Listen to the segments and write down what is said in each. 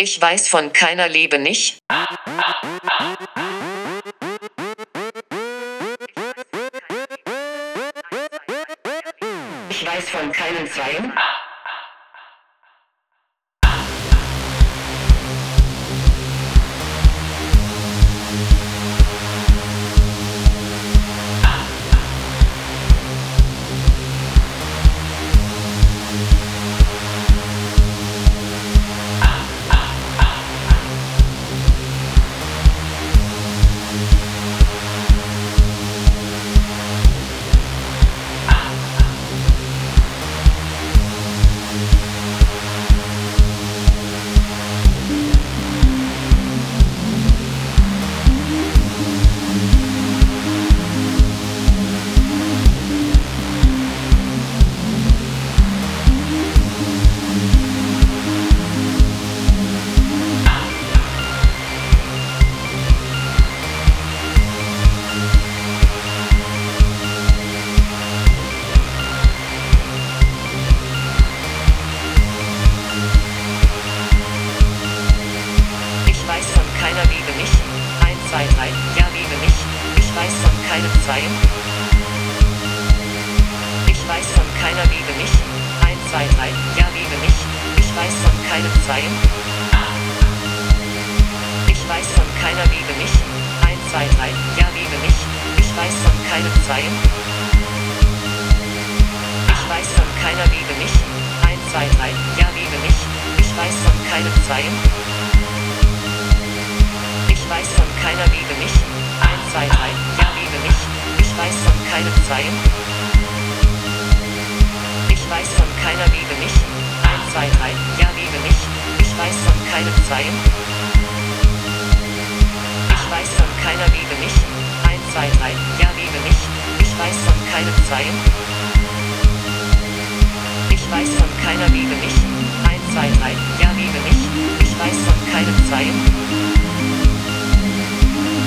Ich weiß von keiner Liebe nicht. Ich weiß von keinen Zweien. Zweien. Ich weiß von keiner Liebe nicht. 1, 2, 3, ja, liebe mich. Ich weiß von keinem Zweien. Ich weiß von keiner Liebe nicht. 1, 2, 3, ja, liebe mich. Ich weiß von keinem Zweien. Ich weiß von keiner Liebe nicht. 1, 2, 3, ja, liebe mich. Ich weiß von keinem Zweien. Ich weiß von keiner Liebe nicht. 1, 2, 3, keinem Zweien. Ich weiß von keiner Liebe nicht. 1, 2, 3, ja, liebe mich. Ich weiß von keinem Zweien. Ich weiß von keiner Liebe nicht. 1, 2, 3, ja, liebe mich. Ich weiß von keinem Zweien. Ich weiß von keiner Liebe nicht. 1, 2, 3, ja, liebe mich. Ich weiß von keinem Zweien.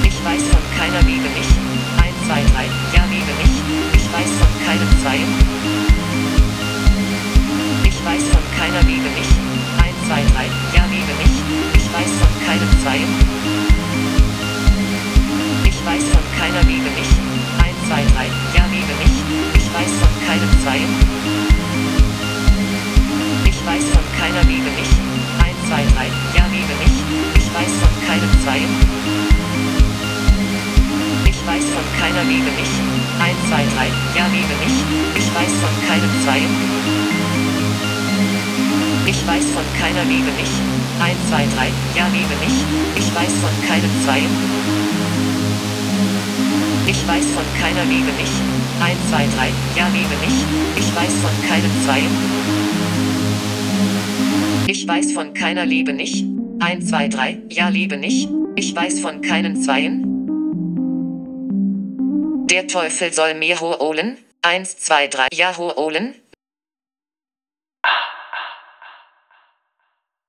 Ich weiß von keiner Liebe nicht. Zweien. Ich weiß von keiner Liebe nicht. 1, 2, 3, ja, liebe mich. Ich weiß von keinem Zweien. Ich weiß von keiner Liebe nicht. 1, 2, 3, ja, liebe mich. Ich weiß von keinem Zweien. Ich weiß von keiner Liebe nicht. 1, 2, 3, ja, liebe mich. Ich weiß von keinem Zweien. Ich weiß von keiner Liebe nicht. 1, 2, 3, ja, liebe mich. Ich weiß von keinem Zweien. Ich weiß von keiner Liebe nicht. 1, 2, 3, ja, liebe mich. Ich weiß von keinem Zweien. Ich weiß von keiner Liebe nicht. 1, 2, 3, ja, liebe mich. Ich weiß von keinem Zweien. Ich weiß von keiner Liebe nicht. 1, 2, 3, ja, liebe nicht. Ich weiß von keinen Zweien. Der Teufel soll mir holen. 1, 2, 3, ja, holen.